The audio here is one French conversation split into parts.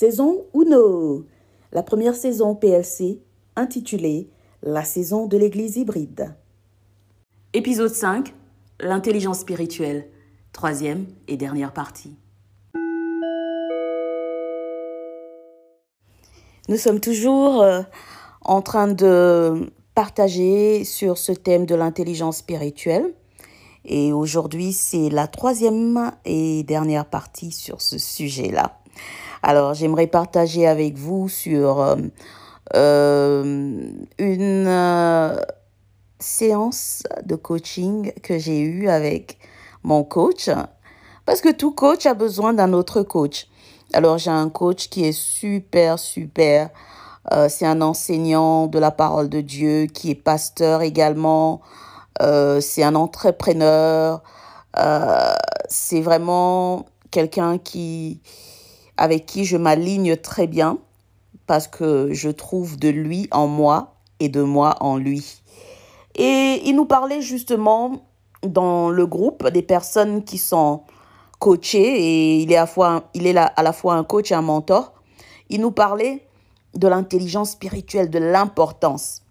Saison 1. La première saison PLC intitulée La saison de l'Église hybride. Épisode 5. L'intelligence spirituelle. Troisième et dernière partie. Nous sommes toujours euh, en train de partager sur ce thème de l'intelligence spirituelle. Et aujourd'hui, c'est la troisième et dernière partie sur ce sujet-là. Alors, j'aimerais partager avec vous sur euh, euh, une euh, séance de coaching que j'ai eue avec mon coach. Parce que tout coach a besoin d'un autre coach. Alors, j'ai un coach qui est super, super. c'est un enseignant de la parole de Dieu qui est pasteur également. c'est un entrepreneur. c'est vraiment quelqu'un qui, avec qui je m'aligne très bien parce que je trouve de lui en moi et de moi en lui. Et il nous parlait justement dans le groupe des personnes qui sont coachées et il est à, la fois, il est à la fois un coach et un mentor. Il nous parlait de l'intelligence spirituelle, de l'importance.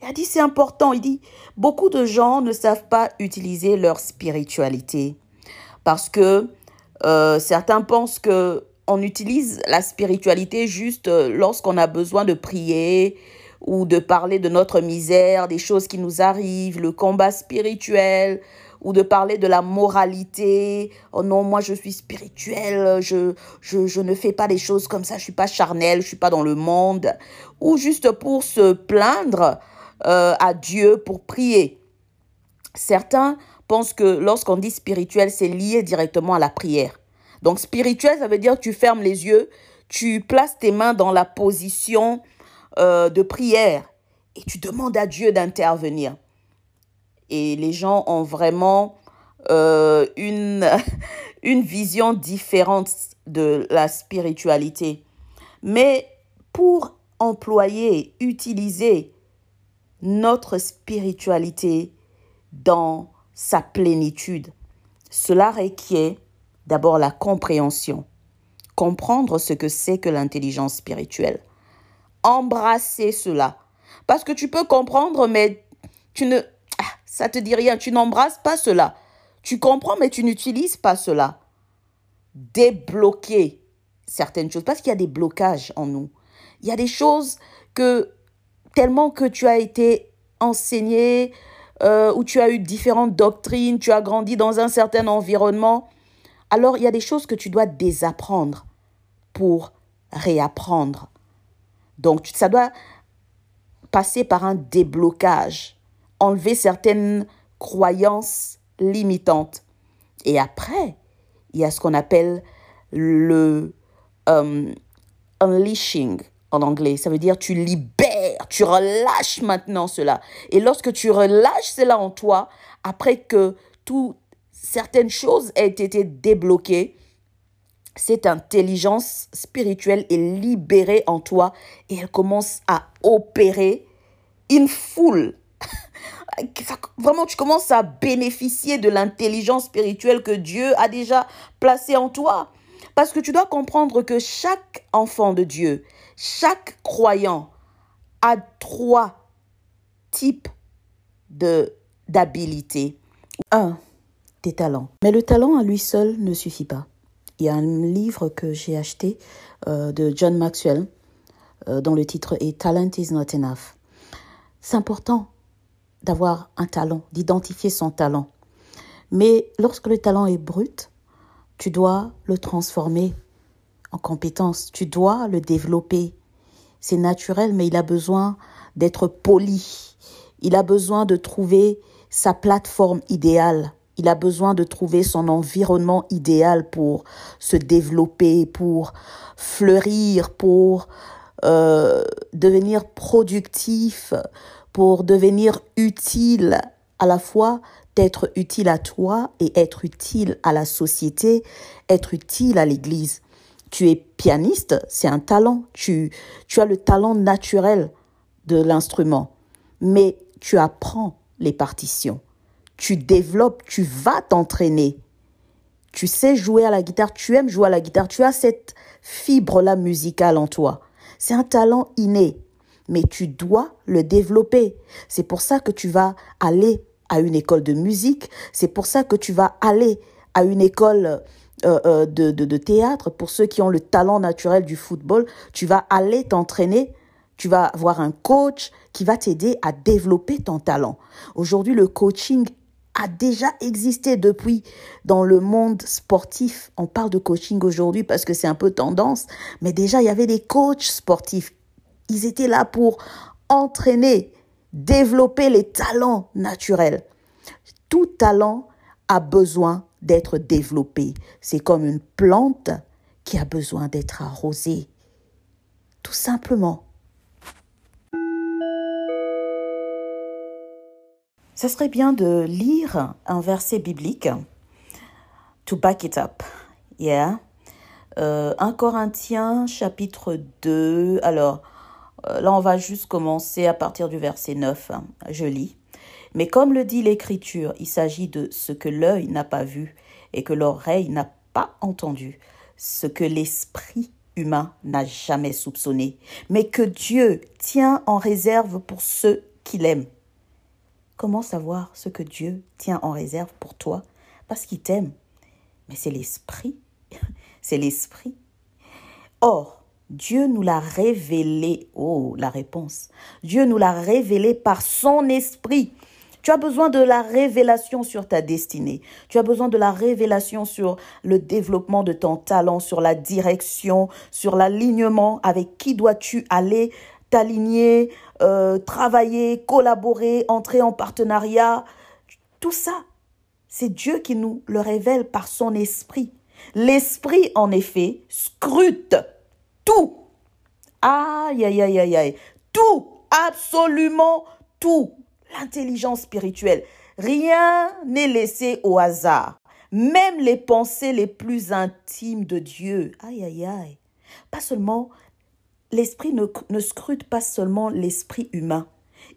Il a dit c'est important. Il dit beaucoup de gens ne savent pas utiliser leur spiritualité parce que euh, certains pensent que on utilise la spiritualité juste euh, lorsqu'on a besoin de prier ou de parler de notre misère, des choses qui nous arrivent, le combat spirituel ou de parler de la moralité. Oh non, moi je suis spirituel, je, je, ne fais pas des choses comme ça, je suis pas charnel, je suis pas dans le monde. Ou juste pour se plaindre euh, à Dieu, pour prier. Certains pensent que lorsqu'on dit spirituel, c'est lié directement à la prière. Donc spirituel, ça veut dire tu fermes les yeux, tu places tes mains dans la position euh, de prière et tu demandes à Dieu d'intervenir. Et les gens ont vraiment euh, une, une vision différente de la spiritualité. Mais pour employer, utiliser notre spiritualité dans sa plénitude, cela requiert D'abord la compréhension. Comprendre ce que c'est que l'intelligence spirituelle. Embrasser cela. Parce que tu peux comprendre, mais tu ne... Ah, ça te dit rien. Tu n'embrasses pas cela. Tu comprends, mais tu n'utilises pas cela. Débloquer certaines choses. Parce qu'il y a des blocages en nous. Il y a des choses que, tellement que tu as été enseigné, euh, ou tu as eu différentes doctrines, tu as grandi dans un certain environnement, alors il y a des choses que tu dois désapprendre pour réapprendre. Donc ça doit passer par un déblocage, enlever certaines croyances limitantes. Et après, il y a ce qu'on appelle le um, unleashing en anglais. Ça veut dire tu libères, tu relâches maintenant cela. Et lorsque tu relâches cela en toi, après que tout certaines choses aient été débloquées, cette intelligence spirituelle est libérée en toi et elle commence à opérer in full. Vraiment, tu commences à bénéficier de l'intelligence spirituelle que Dieu a déjà placée en toi. Parce que tu dois comprendre que chaque enfant de Dieu, chaque croyant a trois types d'habilités. Un, tes talents. Mais le talent à lui seul ne suffit pas. Il y a un livre que j'ai acheté euh, de John Maxwell euh, dont le titre est Talent is not enough. C'est important d'avoir un talent, d'identifier son talent. Mais lorsque le talent est brut, tu dois le transformer en compétence, tu dois le développer. C'est naturel, mais il a besoin d'être poli. Il a besoin de trouver sa plateforme idéale. Il a besoin de trouver son environnement idéal pour se développer, pour fleurir, pour euh, devenir productif, pour devenir utile à la fois d'être utile à toi et être utile à la société, être utile à l'Église. Tu es pianiste, c'est un talent. Tu, tu as le talent naturel de l'instrument, mais tu apprends les partitions tu développes, tu vas t'entraîner. Tu sais jouer à la guitare, tu aimes jouer à la guitare, tu as cette fibre-là musicale en toi. C'est un talent inné, mais tu dois le développer. C'est pour ça que tu vas aller à une école de musique, c'est pour ça que tu vas aller à une école euh, euh, de, de, théâtre, pour ceux qui ont le talent naturel du football, tu vas aller t'entraîner, tu vas avoir un coach qui va t'aider à développer ton talent. Aujourd'hui, le coaching a déjà existé depuis dans le monde sportif. On parle de coaching aujourd'hui parce que c'est un peu tendance, mais déjà il y avait des coachs sportifs. Ils étaient là pour entraîner, développer les talents naturels. Tout talent a besoin d'être développé. C'est comme une plante qui a besoin d'être arrosée. Tout simplement. Ce serait bien de lire un verset biblique to back it up. Yeah. Euh, 1 Corinthiens chapitre 2. Alors, euh, là, on va juste commencer à partir du verset 9. Je lis. Mais comme le dit l'Écriture, il s'agit de ce que l'œil n'a pas vu et que l'oreille n'a pas entendu, ce que l'esprit humain n'a jamais soupçonné, mais que Dieu tient en réserve pour ceux qu'il aime. Comment savoir ce que Dieu tient en réserve pour toi? Parce qu'il t'aime. Mais c'est l'esprit. C'est l'esprit. Or, Dieu nous l'a révélé. Oh, la réponse. Dieu nous l'a révélé par son esprit. Tu as besoin de la révélation sur ta destinée. Tu as besoin de la révélation sur le développement de ton talent, sur la direction, sur l'alignement. Avec qui dois-tu aller t'aligner, euh, travailler, collaborer, entrer en partenariat. Tout ça, c'est Dieu qui nous le révèle par son esprit. L'esprit, en effet, scrute tout. Aïe, aïe, aïe, aïe, aïe. Tout, absolument tout l'intelligence spirituelle. Rien n'est laissé au hasard. Même les pensées les plus intimes de Dieu. Aïe, aïe, aïe. Pas seulement, l'esprit ne, scrute pas seulement l'esprit humain.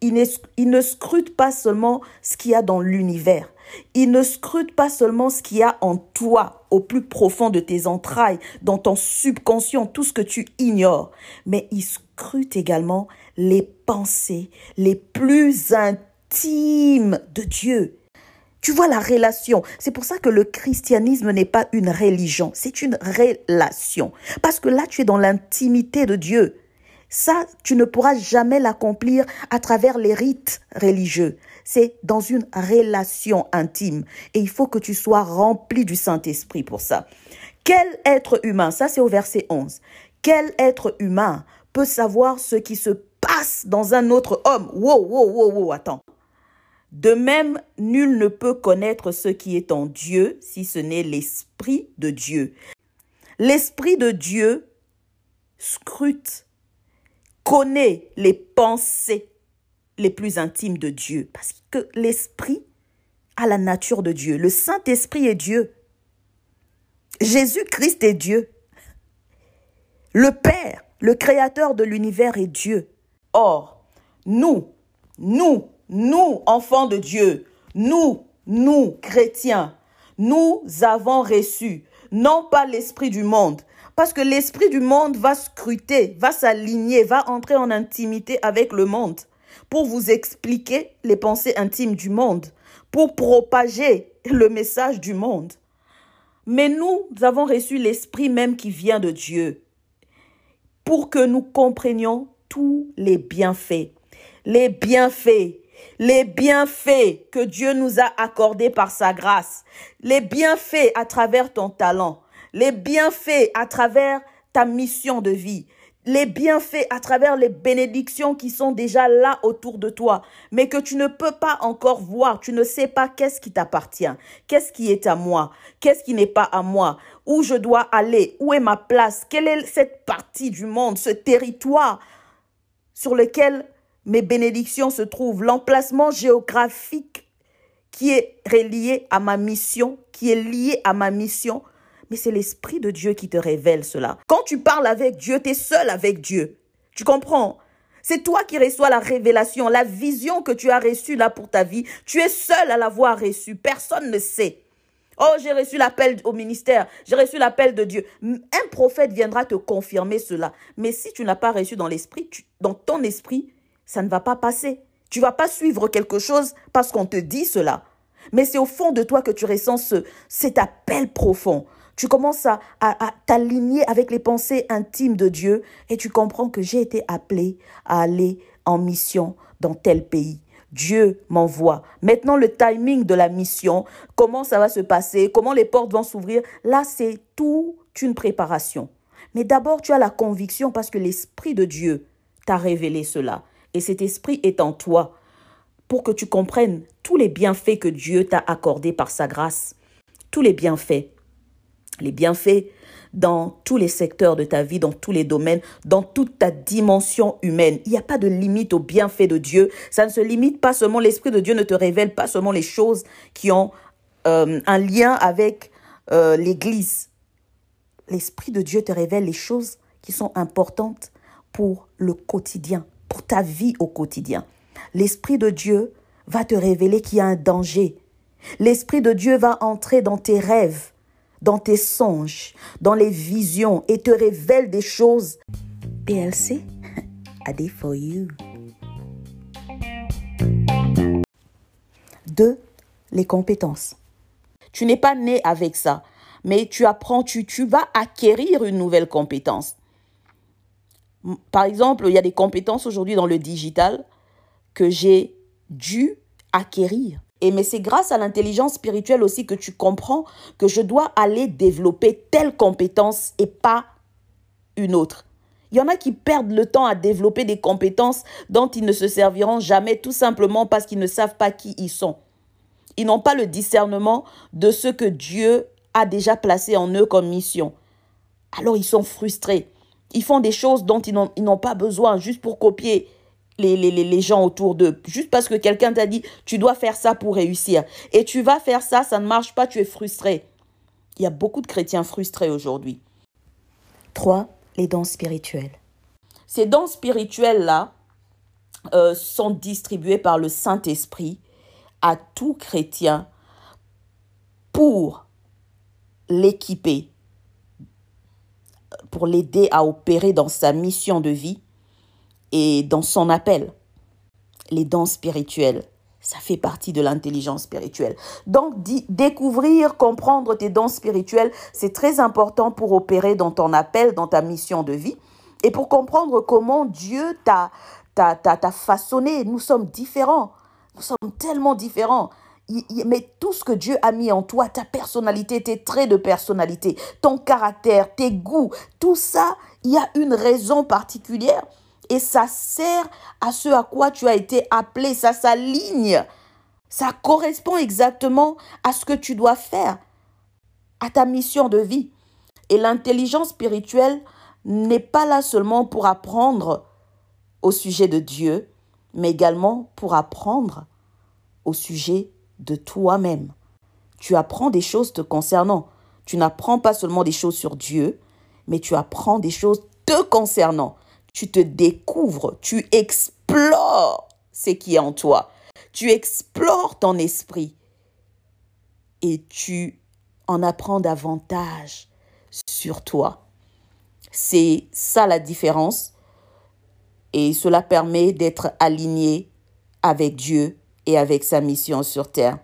Il il ne scrute pas seulement ce qu'il y a dans l'univers. Il ne scrute pas seulement ce qu'il y a en toi, au plus profond de tes entrailles, dans ton subconscient, tout ce que tu ignores, mais il scrute également les pensées les plus intimes de Dieu. Tu vois la relation. C'est pour ça que le christianisme n'est pas une religion, c'est une relation. Parce que là, tu es dans l'intimité de Dieu. Ça, tu ne pourras jamais l'accomplir à travers les rites religieux. C'est dans une relation intime. Et il faut que tu sois rempli du Saint-Esprit pour ça. Quel être humain, ça c'est au verset 11, quel être humain peut savoir ce qui se passe dans un autre homme? Wow, wow, wow, wow, attends. De même, nul ne peut connaître ce qui est en Dieu si ce n'est l'Esprit de Dieu. L'Esprit de Dieu scrute connaît les pensées les plus intimes de Dieu. Parce que l'Esprit a la nature de Dieu. Le Saint-Esprit est Dieu. Jésus-Christ est Dieu. Le Père, le Créateur de l'univers est Dieu. Or, nous, nous, nous, enfants de Dieu, nous, nous, chrétiens, nous avons reçu non pas l'Esprit du monde, parce que l'esprit du monde va scruter, va s'aligner, va entrer en intimité avec le monde pour vous expliquer les pensées intimes du monde, pour propager le message du monde. Mais nous avons reçu l'esprit même qui vient de Dieu pour que nous comprenions tous les bienfaits. Les bienfaits les bienfaits que Dieu nous a accordés par sa grâce, les bienfaits à travers ton talent, les bienfaits à travers ta mission de vie, les bienfaits à travers les bénédictions qui sont déjà là autour de toi, mais que tu ne peux pas encore voir, tu ne sais pas qu'est-ce qui t'appartient, qu'est-ce qui est à moi, qu'est-ce qui n'est pas à moi, où je dois aller, où est ma place, quelle est cette partie du monde, ce territoire sur lequel mes bénédictions se trouvent, l'emplacement géographique qui est relié à ma mission, qui est lié à ma mission, mais c'est l'Esprit de Dieu qui te révèle cela. Quand tu parles avec Dieu, tu es seul avec Dieu. Tu comprends? C'est toi qui reçois la révélation, la vision que tu as reçue là pour ta vie. Tu es seul à l'avoir reçue. Personne ne sait. Oh, j'ai reçu l'appel au ministère, j'ai reçu l'appel de Dieu. Un prophète viendra te confirmer cela. Mais si tu n'as pas reçu dans l'esprit, dans ton esprit, ça ne va pas passer. Tu vas pas suivre quelque chose parce qu'on te dit cela. Mais c'est au fond de toi que tu ressens ce, cet appel profond. Tu commences à, à t'aligner avec les pensées intimes de Dieu et tu comprends que j'ai été appelé à aller en mission dans tel pays. Dieu m'envoie. Maintenant, le timing de la mission, comment ça va se passer, comment les portes vont s'ouvrir, là, c'est toute une préparation. Mais d'abord, tu as la conviction parce que l'Esprit de Dieu t'a révélé cela. Et cet Esprit est en toi pour que tu comprennes tous les bienfaits que Dieu t'a accordés par sa grâce. Tous les bienfaits. Les bienfaits dans tous les secteurs de ta vie, dans tous les domaines, dans toute ta dimension humaine. Il n'y a pas de limite aux bienfaits de Dieu. Ça ne se limite pas seulement, l'Esprit de Dieu ne te révèle pas seulement les choses qui ont euh, un lien avec euh, l'Église. L'Esprit de Dieu te révèle les choses qui sont importantes pour le quotidien, pour ta vie au quotidien. L'Esprit de Dieu va te révéler qu'il y a un danger. L'Esprit de Dieu va entrer dans tes rêves dans tes songes, dans les visions et te révèle des choses. PLC, I did for you. Deux, les compétences. Tu n'es pas né avec ça, mais tu apprends, tu, tu vas acquérir une nouvelle compétence. Par exemple, il y a des compétences aujourd'hui dans le digital que j'ai dû acquérir. Et mais c'est grâce à l'intelligence spirituelle aussi que tu comprends que je dois aller développer telle compétence et pas une autre. Il y en a qui perdent le temps à développer des compétences dont ils ne se serviront jamais tout simplement parce qu'ils ne savent pas qui ils sont. Ils n'ont pas le discernement de ce que Dieu a déjà placé en eux comme mission. Alors ils sont frustrés. Ils font des choses dont ils n'ont pas besoin juste pour copier les, les, les gens autour d'eux. Juste parce que quelqu'un t'a dit, tu dois faire ça pour réussir. Et tu vas faire ça, ça ne marche pas, tu es frustré. Il y a beaucoup de chrétiens frustrés aujourd'hui. Trois, les dons spirituels. Ces dons spirituels-là euh, sont distribués par le Saint-Esprit à tout chrétien pour l'équiper, pour l'aider à opérer dans sa mission de vie et dans son appel. Les dons spirituels, ça fait partie de l'intelligence spirituelle. Donc, découvrir, comprendre tes dons spirituels, c'est très important pour opérer dans ton appel, dans ta mission de vie, et pour comprendre comment Dieu t'a façonné. Nous sommes différents. Nous sommes tellement différents. Mais tout ce que Dieu a mis en toi, ta personnalité, tes traits de personnalité, ton caractère, tes goûts, tout ça, il y a une raison particulière et ça sert à ce à quoi tu as été appelé, ça s'aligne, ça correspond exactement à ce que tu dois faire, à ta mission de vie. Et l'intelligence spirituelle n'est pas là seulement pour apprendre au sujet de Dieu, mais également pour apprendre au sujet de toi-même. Tu apprends des choses te concernant. Tu n'apprends pas seulement des choses sur Dieu, mais tu apprends des choses te concernant tu te découvres, tu explores ce qui est en toi. Tu explores ton esprit et tu en apprends davantage sur toi. C'est ça la différence et cela permet d'être aligné avec Dieu et avec sa mission sur terre.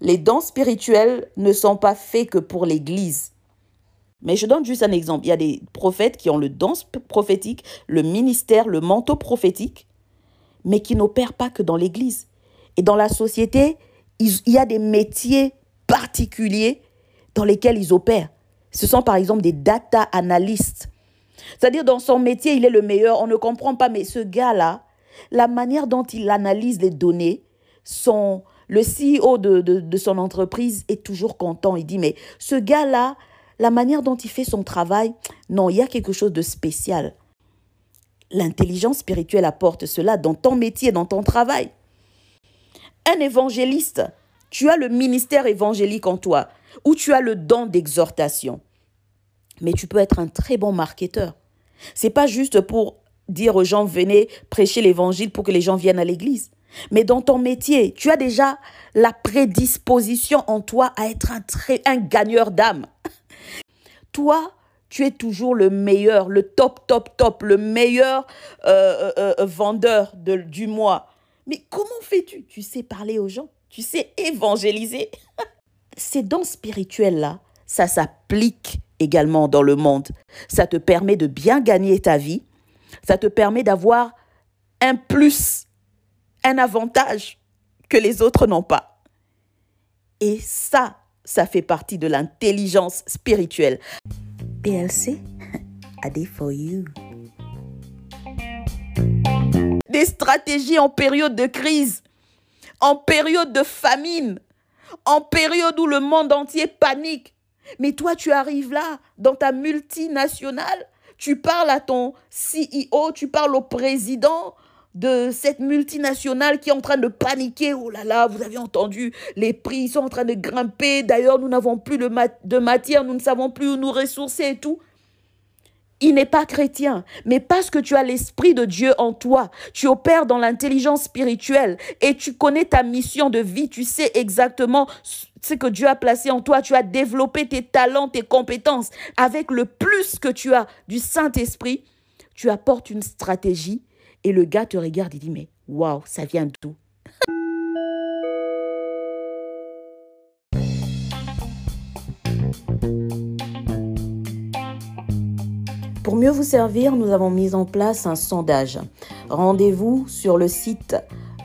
Les dons spirituels ne sont pas faits que pour l'Église. Mais je donne juste un exemple. Il y a des prophètes qui ont le don prophétique, le ministère, le manteau prophétique, mais qui n'opèrent pas que dans l'Église. Et dans la société, il y a des métiers particuliers dans lesquels ils opèrent. Ce sont par exemple des data analystes. C'est-à-dire dans son métier, il est le meilleur. On ne comprend pas, mais ce gars-là, la manière dont il analyse les données, son, le CEO de, de son entreprise est toujours content. Il dit, mais ce gars-là, la manière dont il fait son travail, non, il y a quelque chose de spécial. L'intelligence spirituelle apporte cela dans ton métier, dans ton travail. Un évangéliste, tu as le ministère évangélique en toi, ou tu as le don d'exhortation. Mais tu peux être un très bon marketeur. C'est pas juste pour dire aux gens venez prêcher l'évangile pour que les gens viennent à l'église. Mais dans ton métier, tu as déjà la prédisposition en toi à être un, très, un gagneur d'âme. Toi, tu es toujours le meilleur, le top, top, top, le meilleur euh, euh, euh, vendeur de, du mois. Mais comment fais-tu? Tu sais parler aux gens, tu sais évangéliser. Ces dons spirituels-là, ça s'applique également dans le monde. Ça te permet de bien gagner ta vie. Ça te permet d'avoir un plus, un avantage que les autres n'ont pas. Et ça, ça fait partie de l'intelligence spirituelle. PLC, a day for you. Des stratégies en période de crise, en période de famine, en période où le monde entier panique. Mais toi, tu arrives là, dans ta multinationale, tu parles à ton CEO, tu parles au président de cette multinationale qui est en train de paniquer. Oh là là, vous avez entendu, les prix sont en train de grimper. D'ailleurs, nous n'avons plus de matière, nous ne savons plus où nous ressourcer et tout il n'est pas chrétien, mais parce que tu as l'Esprit de Dieu en toi, tu opères dans l'intelligence spirituelle et tu connais ta mission de vie, tu sais exactement ce que Dieu a placé en toi, tu as développé tes talents, tes compétences. Avec le plus que tu as du Saint-Esprit, tu apportes une stratégie et le gars te regarde et dit mais waouh, ça vient d'où? Pour mieux vous servir, nous avons mis en place un sondage. Rendez-vous sur le site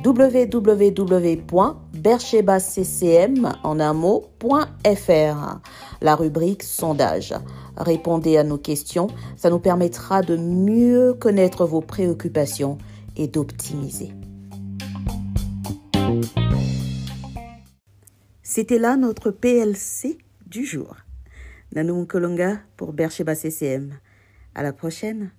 www.berchebaccm en un mot.fr, la rubrique sondage. Répondez à nos questions, ça nous permettra de mieux connaître vos préoccupations et d'optimiser. C'était là notre PLC du jour. Nanou Kolonga pour Bercheba CCM. À la prochaine